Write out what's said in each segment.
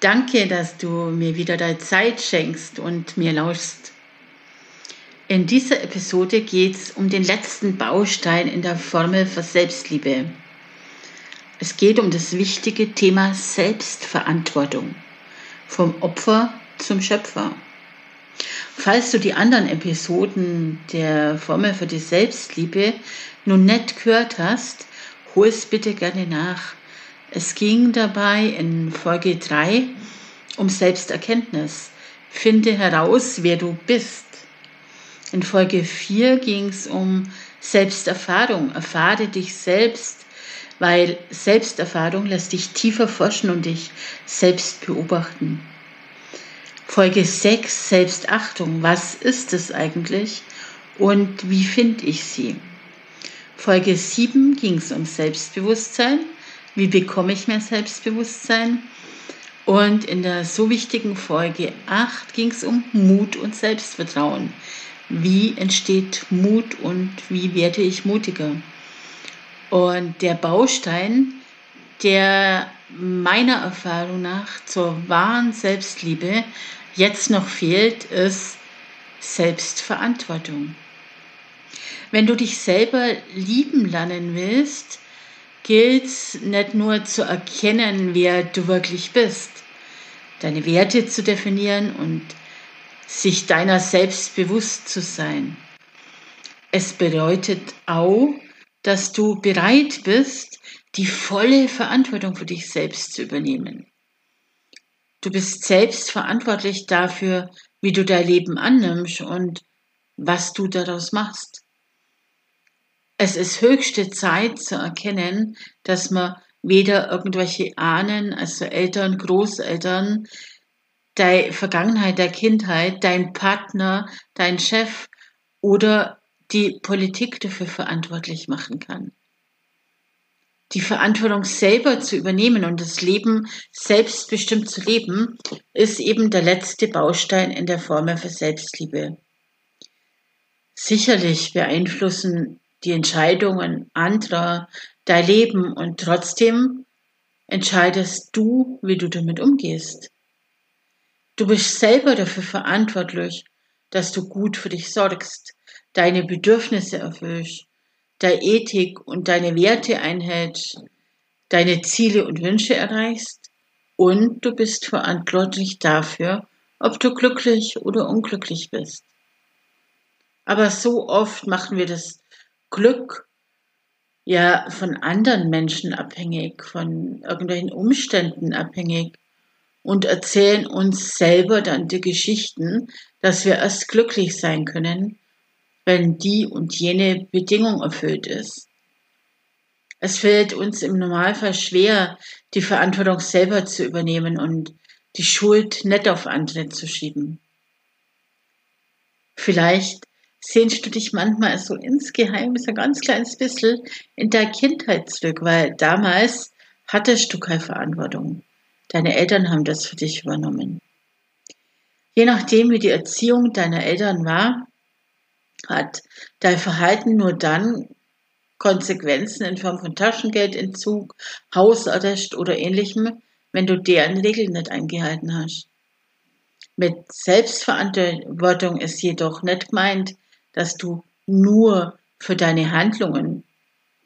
Danke, dass du mir wieder deine Zeit schenkst und mir lauschst. In dieser Episode geht es um den letzten Baustein in der Formel für Selbstliebe. Es geht um das wichtige Thema Selbstverantwortung. Vom Opfer zum Schöpfer. Falls du die anderen Episoden der Formel für die Selbstliebe nun nicht gehört hast, hol es bitte gerne nach. Es ging dabei in Folge 3 um Selbsterkenntnis. Finde heraus, wer du bist. In Folge 4 ging es um Selbsterfahrung. Erfahre dich selbst, weil Selbsterfahrung lässt dich tiefer forschen und dich selbst beobachten. Folge 6 Selbstachtung. Was ist es eigentlich und wie finde ich sie? Folge 7 ging es um Selbstbewusstsein. Wie bekomme ich mehr Selbstbewusstsein? Und in der so wichtigen Folge 8 ging es um Mut und Selbstvertrauen. Wie entsteht Mut und wie werde ich mutiger? Und der Baustein, der meiner Erfahrung nach zur wahren Selbstliebe jetzt noch fehlt, ist Selbstverantwortung. Wenn du dich selber lieben lernen willst, gilt es nicht nur zu erkennen, wer du wirklich bist, deine Werte zu definieren und sich deiner selbst bewusst zu sein. Es bedeutet auch, dass du bereit bist, die volle Verantwortung für dich selbst zu übernehmen. Du bist selbst verantwortlich dafür, wie du dein Leben annimmst und was du daraus machst. Es ist höchste Zeit zu erkennen, dass man weder irgendwelche Ahnen, also Eltern, Großeltern, deine Vergangenheit der Kindheit, dein Partner, dein Chef oder die Politik dafür verantwortlich machen kann. Die Verantwortung selber zu übernehmen und das Leben selbstbestimmt zu leben, ist eben der letzte Baustein in der Formel für Selbstliebe. Sicherlich beeinflussen die Entscheidungen anderer, dein Leben und trotzdem entscheidest du, wie du damit umgehst. Du bist selber dafür verantwortlich, dass du gut für dich sorgst, deine Bedürfnisse erfüllst, deine Ethik und deine Werte einhältst, deine Ziele und Wünsche erreichst und du bist verantwortlich dafür, ob du glücklich oder unglücklich bist. Aber so oft machen wir das Glück ja von anderen Menschen abhängig, von irgendwelchen Umständen abhängig und erzählen uns selber dann die Geschichten, dass wir erst glücklich sein können, wenn die und jene Bedingung erfüllt ist. Es fällt uns im Normalfall schwer, die Verantwortung selber zu übernehmen und die Schuld nicht auf andere zu schieben. Vielleicht sehnst du dich manchmal so insgeheim, so ein ganz kleines bisschen in der Kindheit zurück, weil damals hattest du keine Verantwortung. Deine Eltern haben das für dich übernommen. Je nachdem, wie die Erziehung deiner Eltern war, hat dein Verhalten nur dann Konsequenzen in Form von Taschengeldentzug, Hausarrest oder ähnlichem, wenn du deren Regeln nicht eingehalten hast. Mit Selbstverantwortung ist jedoch nicht gemeint, dass du nur für deine Handlungen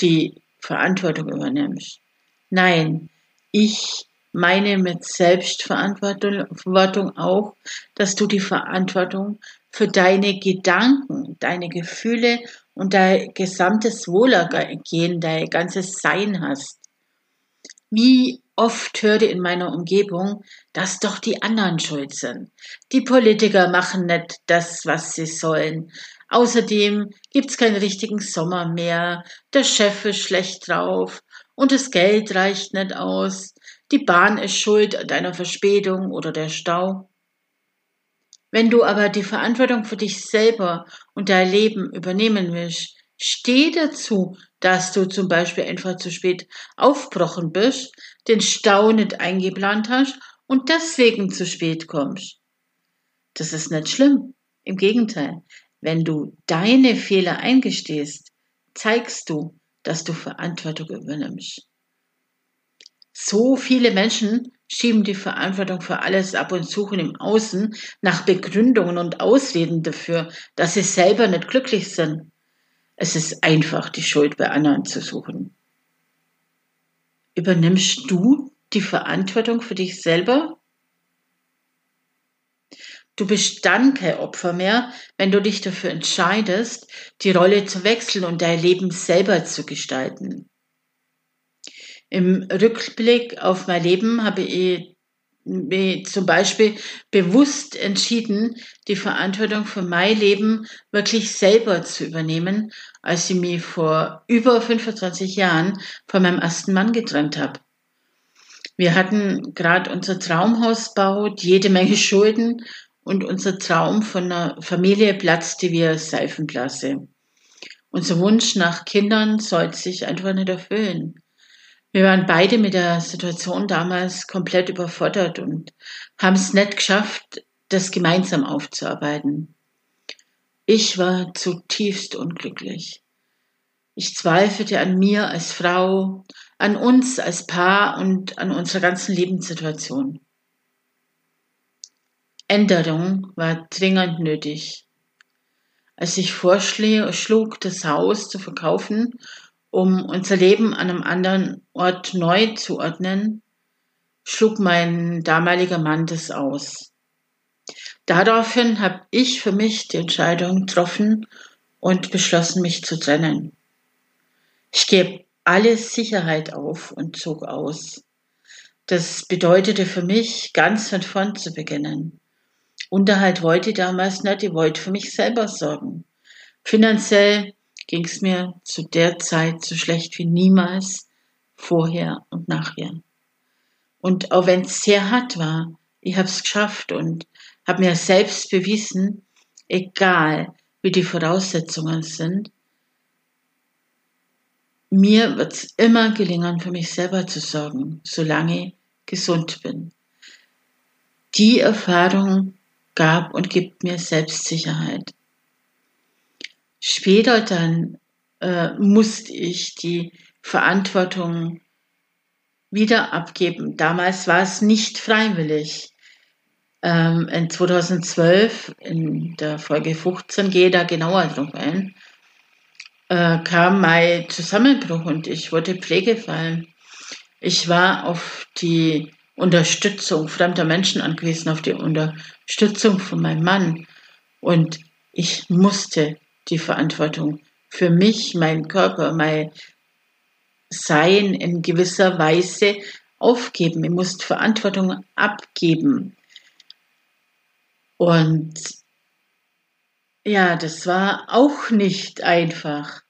die Verantwortung übernimmst. Nein, ich meine mit Selbstverantwortung auch, dass du die Verantwortung für deine Gedanken, deine Gefühle und dein gesamtes Wohlergehen, dein ganzes Sein hast. Wie oft höre in meiner Umgebung, dass doch die anderen schuld sind. Die Politiker machen nicht das, was sie sollen. Außerdem gibt's keinen richtigen Sommer mehr, der Chef ist schlecht drauf und das Geld reicht nicht aus, die Bahn ist schuld an deiner Verspätung oder der Stau. Wenn du aber die Verantwortung für dich selber und dein Leben übernehmen willst, steh dazu, dass du zum Beispiel einfach zu spät aufgebrochen bist, den Stau nicht eingeplant hast und deswegen zu spät kommst. Das ist nicht schlimm. Im Gegenteil, wenn du deine Fehler eingestehst, zeigst du, dass du Verantwortung übernimmst. So viele Menschen schieben die Verantwortung für alles ab und suchen im Außen nach Begründungen und Ausreden dafür, dass sie selber nicht glücklich sind. Es ist einfach, die Schuld bei anderen zu suchen. Übernimmst du die Verantwortung für dich selber? Du bist dann kein Opfer mehr, wenn du dich dafür entscheidest, die Rolle zu wechseln und dein Leben selber zu gestalten. Im Rückblick auf mein Leben habe ich zum Beispiel bewusst entschieden, die Verantwortung für mein Leben wirklich selber zu übernehmen, als ich mich vor über 25 Jahren von meinem ersten Mann getrennt habe. Wir hatten gerade unser Traumhaus baut, jede Menge Schulden und unser Traum von einer Familie platzte wie eine Seifenblase. Unser Wunsch nach Kindern sollte sich einfach nicht erfüllen. Wir waren beide mit der Situation damals komplett überfordert und haben es nicht geschafft, das gemeinsam aufzuarbeiten. Ich war zutiefst unglücklich. Ich zweifelte an mir als Frau, an uns als Paar und an unserer ganzen Lebenssituation. Änderung war dringend nötig. Als ich vorschlug, das Haus zu verkaufen, um unser Leben an einem anderen Ort neu zu ordnen, schlug mein damaliger Mann das aus. Daraufhin habe ich für mich die Entscheidung getroffen und beschlossen, mich zu trennen. Ich gebe alle Sicherheit auf und zog aus. Das bedeutete für mich, ganz von vorn zu beginnen. Unterhalt wollte ich damals nicht, ich wollte für mich selber sorgen. Finanziell ging es mir zu der Zeit so schlecht wie niemals vorher und nachher. Und auch wenn es sehr hart war, ich habe es geschafft und habe mir selbst bewiesen, egal wie die Voraussetzungen sind, mir wird es immer gelingen, für mich selber zu sorgen, solange ich gesund bin. Die Erfahrung gab und gibt mir Selbstsicherheit. Später dann äh, musste ich die Verantwortung wieder abgeben. Damals war es nicht freiwillig. Ähm, in 2012, in der Folge 15, gehe da genauer drauf ein, äh, kam mein Zusammenbruch und ich wurde Pflegefall. Ich war auf die Unterstützung fremder Menschen angewiesen, auf die Unterstützung von meinem Mann. Und ich musste die Verantwortung für mich, mein Körper, mein Sein in gewisser Weise aufgeben. Ich musste Verantwortung abgeben. Und ja, das war auch nicht einfach.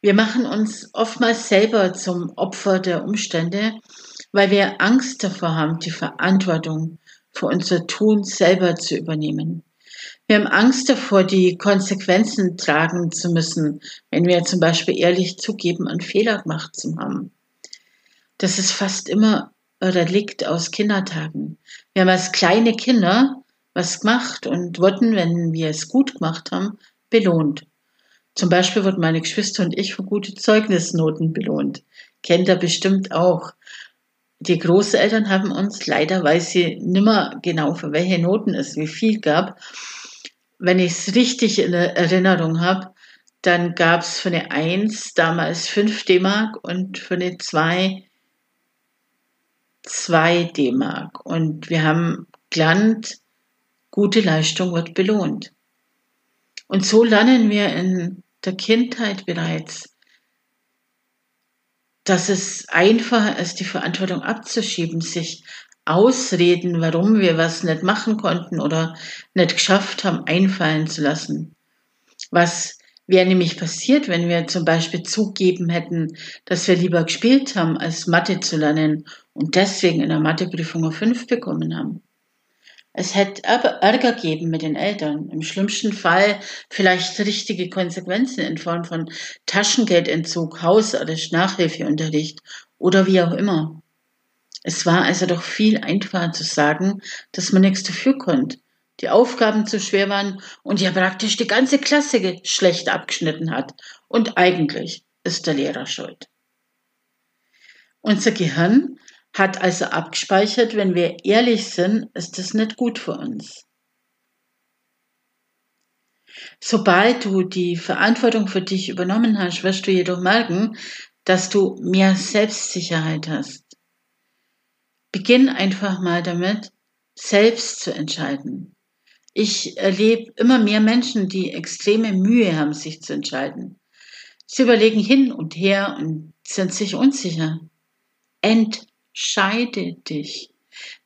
Wir machen uns oftmals selber zum Opfer der Umstände, weil wir Angst davor haben, die Verantwortung für unser Tun selber zu übernehmen. Wir haben Angst davor, die Konsequenzen tragen zu müssen, wenn wir zum Beispiel ehrlich zugeben, einen Fehler gemacht zu haben. Das ist fast immer oder liegt aus Kindertagen. Wir haben als kleine Kinder was gemacht und wurden, wenn wir es gut gemacht haben, belohnt. Zum Beispiel wurden meine Geschwister und ich für gute Zeugnisnoten belohnt. Kennt ihr bestimmt auch. Die Großeltern haben uns leider, weil sie nimmer genau für welche Noten es wie viel gab, wenn ich es richtig in Erinnerung habe, dann gab es für eine 1 damals 5 D-Mark und für eine 2 2 D-Mark. Und wir haben gelernt, Gute Leistung wird belohnt. Und so lernen wir in der Kindheit bereits, dass es einfacher ist, die Verantwortung abzuschieben, sich Ausreden, warum wir was nicht machen konnten oder nicht geschafft haben, einfallen zu lassen. Was wäre nämlich passiert, wenn wir zum Beispiel zugeben hätten, dass wir lieber gespielt haben, als Mathe zu lernen und deswegen in der Matheprüfung eine 5 bekommen haben? Es hätte Ärger geben mit den Eltern. Im schlimmsten Fall vielleicht richtige Konsequenzen in Form von Taschengeldentzug, Hausarrest, Nachhilfeunterricht oder wie auch immer. Es war also doch viel einfacher zu sagen, dass man nichts dafür konnte, die Aufgaben zu schwer waren und ja praktisch die ganze Klasse schlecht abgeschnitten hat. Und eigentlich ist der Lehrer schuld. Unser Gehirn hat also abgespeichert, wenn wir ehrlich sind, ist das nicht gut für uns. Sobald du die Verantwortung für dich übernommen hast, wirst du jedoch merken, dass du mehr Selbstsicherheit hast. Beginn einfach mal damit, selbst zu entscheiden. Ich erlebe immer mehr Menschen, die extreme Mühe haben, sich zu entscheiden. Sie überlegen hin und her und sind sich unsicher. Entscheide dich.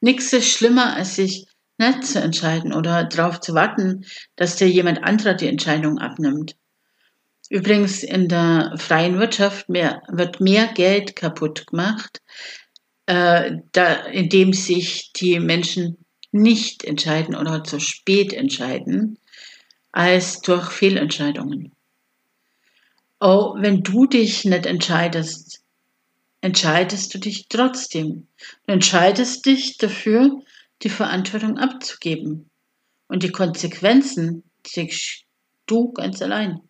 Nichts ist schlimmer, als sich nicht zu entscheiden oder darauf zu warten, dass dir jemand anderer die Entscheidung abnimmt. Übrigens, in der freien Wirtschaft mehr, wird mehr Geld kaputt gemacht, äh, da, indem sich die Menschen nicht entscheiden oder zu spät entscheiden, als durch Fehlentscheidungen. Oh, wenn du dich nicht entscheidest, entscheidest du dich trotzdem. Du entscheidest dich dafür, die Verantwortung abzugeben. Und die Konsequenzen trägst du ganz allein.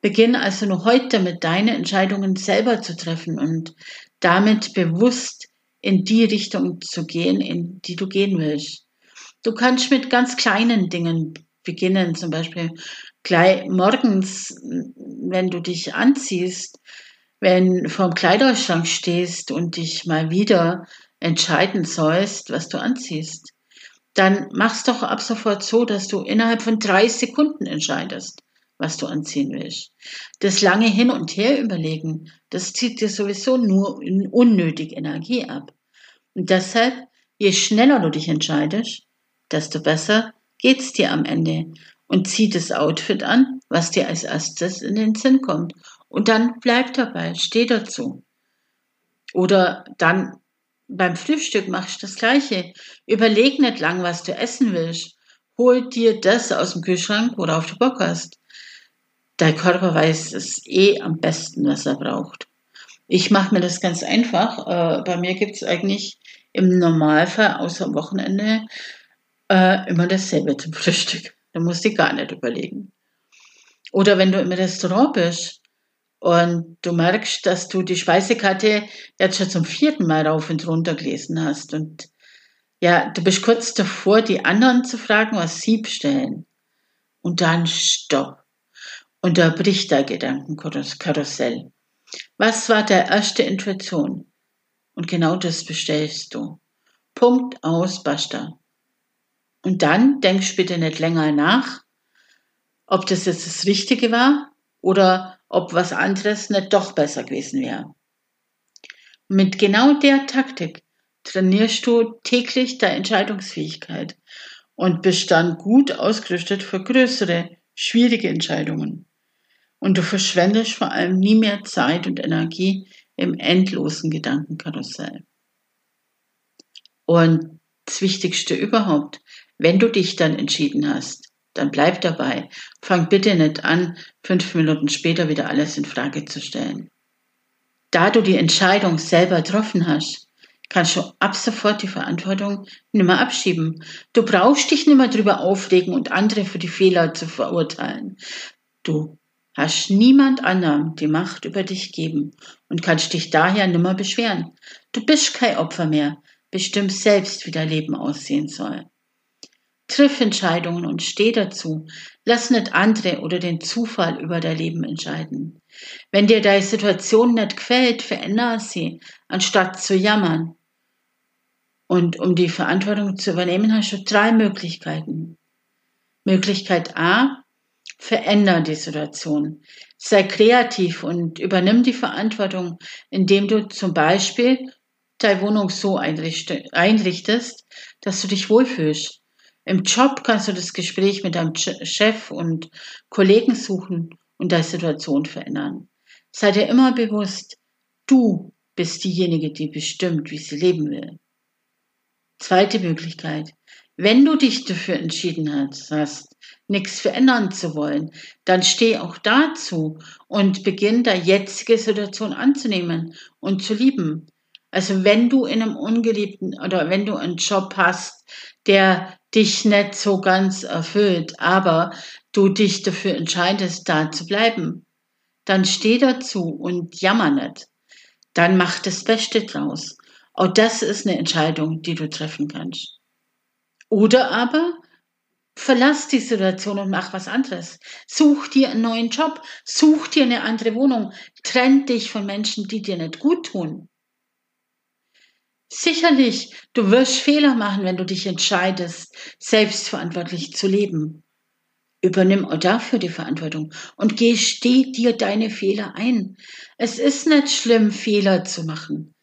Beginn also nur heute damit, deine Entscheidungen selber zu treffen und damit bewusst in die Richtung zu gehen, in die du gehen willst. Du kannst mit ganz kleinen Dingen beginnen, zum Beispiel gleich morgens, wenn du dich anziehst, wenn vorm Kleiderschrank stehst und dich mal wieder entscheiden sollst, was du anziehst, dann mach's doch ab sofort so, dass du innerhalb von drei Sekunden entscheidest, was du anziehen willst. Das lange hin und her überlegen, das zieht dir sowieso nur unnötig Energie ab. Und deshalb, je schneller du dich entscheidest, desto besser geht's dir am Ende. Und zieh das Outfit an, was dir als erstes in den Sinn kommt und dann bleib dabei, steh dazu. Oder dann beim Frühstück machst du das Gleiche. Überleg nicht lang, was du essen willst. Hol dir das aus dem Kühlschrank, worauf du Bock hast. Dein Körper weiß es eh am besten, was er braucht. Ich mache mir das ganz einfach. Äh, bei mir gibt es eigentlich im Normalfall außer am Wochenende äh, immer dasselbe zum Frühstück. Da musst du gar nicht überlegen. Oder wenn du im Restaurant bist, und du merkst, dass du die Speisekarte jetzt schon zum vierten Mal rauf und runter gelesen hast. Und ja, du bist kurz davor, die anderen zu fragen, was sie bestellen. Und dann stopp. Unterbrich dein Gedankenkarussell. Was war der erste Intuition? Und genau das bestellst du. Punkt aus, basta. Und dann denkst bitte nicht länger nach, ob das jetzt das Richtige war oder ob was anderes nicht doch besser gewesen wäre. Mit genau der Taktik trainierst du täglich deine Entscheidungsfähigkeit und bist dann gut ausgerüstet für größere, schwierige Entscheidungen. Und du verschwendest vor allem nie mehr Zeit und Energie im endlosen Gedankenkarussell. Und das Wichtigste überhaupt, wenn du dich dann entschieden hast, dann bleib dabei. Fang bitte nicht an, fünf Minuten später wieder alles in Frage zu stellen. Da du die Entscheidung selber getroffen hast, kannst du ab sofort die Verantwortung nimmer abschieben. Du brauchst dich nimmer drüber aufregen und andere für die Fehler zu verurteilen. Du hast niemand anderem die Macht über dich geben und kannst dich daher nimmer beschweren. Du bist kein Opfer mehr, bestimmst selbst, wie dein Leben aussehen soll. Triff Entscheidungen und steh dazu. Lass nicht andere oder den Zufall über dein Leben entscheiden. Wenn dir deine Situation nicht gefällt, verändere sie, anstatt zu jammern. Und um die Verantwortung zu übernehmen, hast du drei Möglichkeiten. Möglichkeit A, verändere die Situation. Sei kreativ und übernimm die Verantwortung, indem du zum Beispiel deine Wohnung so einrichtest, dass du dich wohlfühlst. Im Job kannst du das Gespräch mit deinem Chef und Kollegen suchen und deine Situation verändern. Sei dir immer bewusst, du bist diejenige, die bestimmt, wie sie leben will. Zweite Möglichkeit. Wenn du dich dafür entschieden hast, nichts verändern zu wollen, dann steh auch dazu und beginn der jetzige Situation anzunehmen und zu lieben. Also wenn du in einem ungeliebten oder wenn du einen Job hast, der dich nicht so ganz erfüllt, aber du dich dafür entscheidest, da zu bleiben, dann steh dazu und jammer nicht. Dann mach das Beste draus. Auch das ist eine Entscheidung, die du treffen kannst. Oder aber verlass die Situation und mach was anderes. Such dir einen neuen Job, such dir eine andere Wohnung, trenn dich von Menschen, die dir nicht gut tun. Sicherlich, du wirst Fehler machen, wenn du dich entscheidest, selbstverantwortlich zu leben. Übernimm auch dafür die Verantwortung und gesteh dir deine Fehler ein. Es ist nicht schlimm, Fehler zu machen.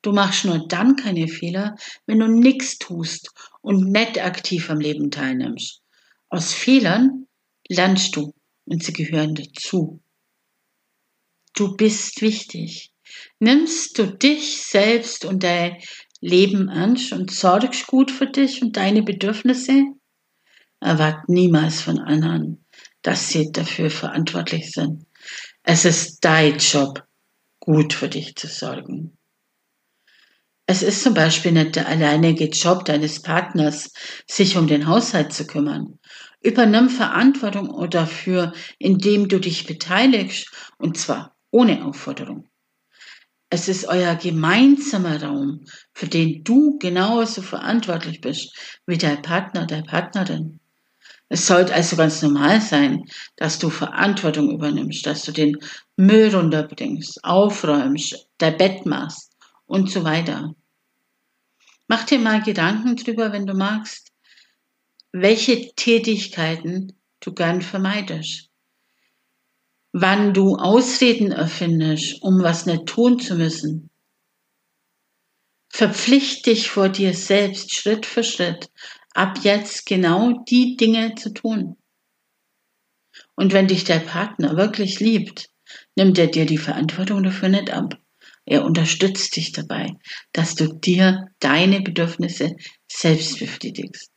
Du machst nur dann keine Fehler, wenn du nichts tust und nicht aktiv am Leben teilnimmst. Aus Fehlern lernst du und sie gehören dazu. Du bist wichtig. Nimmst du dich selbst und dein Leben ernst und sorgst gut für dich und deine Bedürfnisse? Erwart niemals von anderen, dass sie dafür verantwortlich sind. Es ist dein Job, gut für dich zu sorgen. Es ist zum Beispiel nicht der alleinige Job deines Partners, sich um den Haushalt zu kümmern. Übernimm Verantwortung dafür, indem du dich beteiligst, und zwar ohne Aufforderung. Es ist euer gemeinsamer Raum, für den du genauso verantwortlich bist wie dein Partner, der Partnerin. Es sollte also ganz normal sein, dass du Verantwortung übernimmst, dass du den Müll runterbringst, aufräumst, dein Bett machst und so weiter. Mach dir mal Gedanken drüber, wenn du magst, welche Tätigkeiten du gern vermeidest wann du Ausreden erfindest, um was nicht tun zu müssen. Verpflicht dich vor dir selbst Schritt für Schritt, ab jetzt genau die Dinge zu tun. Und wenn dich der Partner wirklich liebt, nimmt er dir die Verantwortung dafür nicht ab. Er unterstützt dich dabei, dass du dir deine Bedürfnisse selbst befriedigst.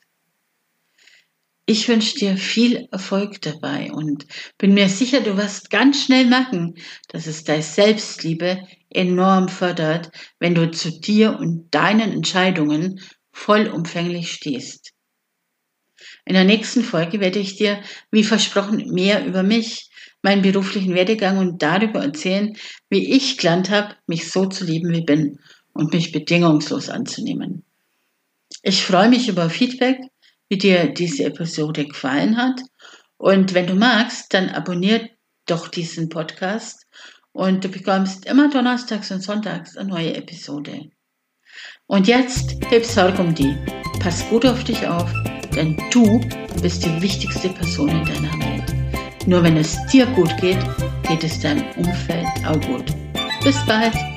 Ich wünsche dir viel Erfolg dabei und bin mir sicher, du wirst ganz schnell merken, dass es deine Selbstliebe enorm fördert, wenn du zu dir und deinen Entscheidungen vollumfänglich stehst. In der nächsten Folge werde ich dir, wie versprochen, mehr über mich, meinen beruflichen Werdegang und darüber erzählen, wie ich gelernt habe, mich so zu lieben, wie bin und mich bedingungslos anzunehmen. Ich freue mich über Feedback wie dir diese Episode gefallen hat. Und wenn du magst, dann abonnier doch diesen Podcast und du bekommst immer donnerstags und sonntags eine neue Episode. Und jetzt heb Sorge um die. Pass gut auf dich auf, denn du bist die wichtigste Person in deiner Welt. Nur wenn es dir gut geht, geht es deinem Umfeld auch gut. Bis bald.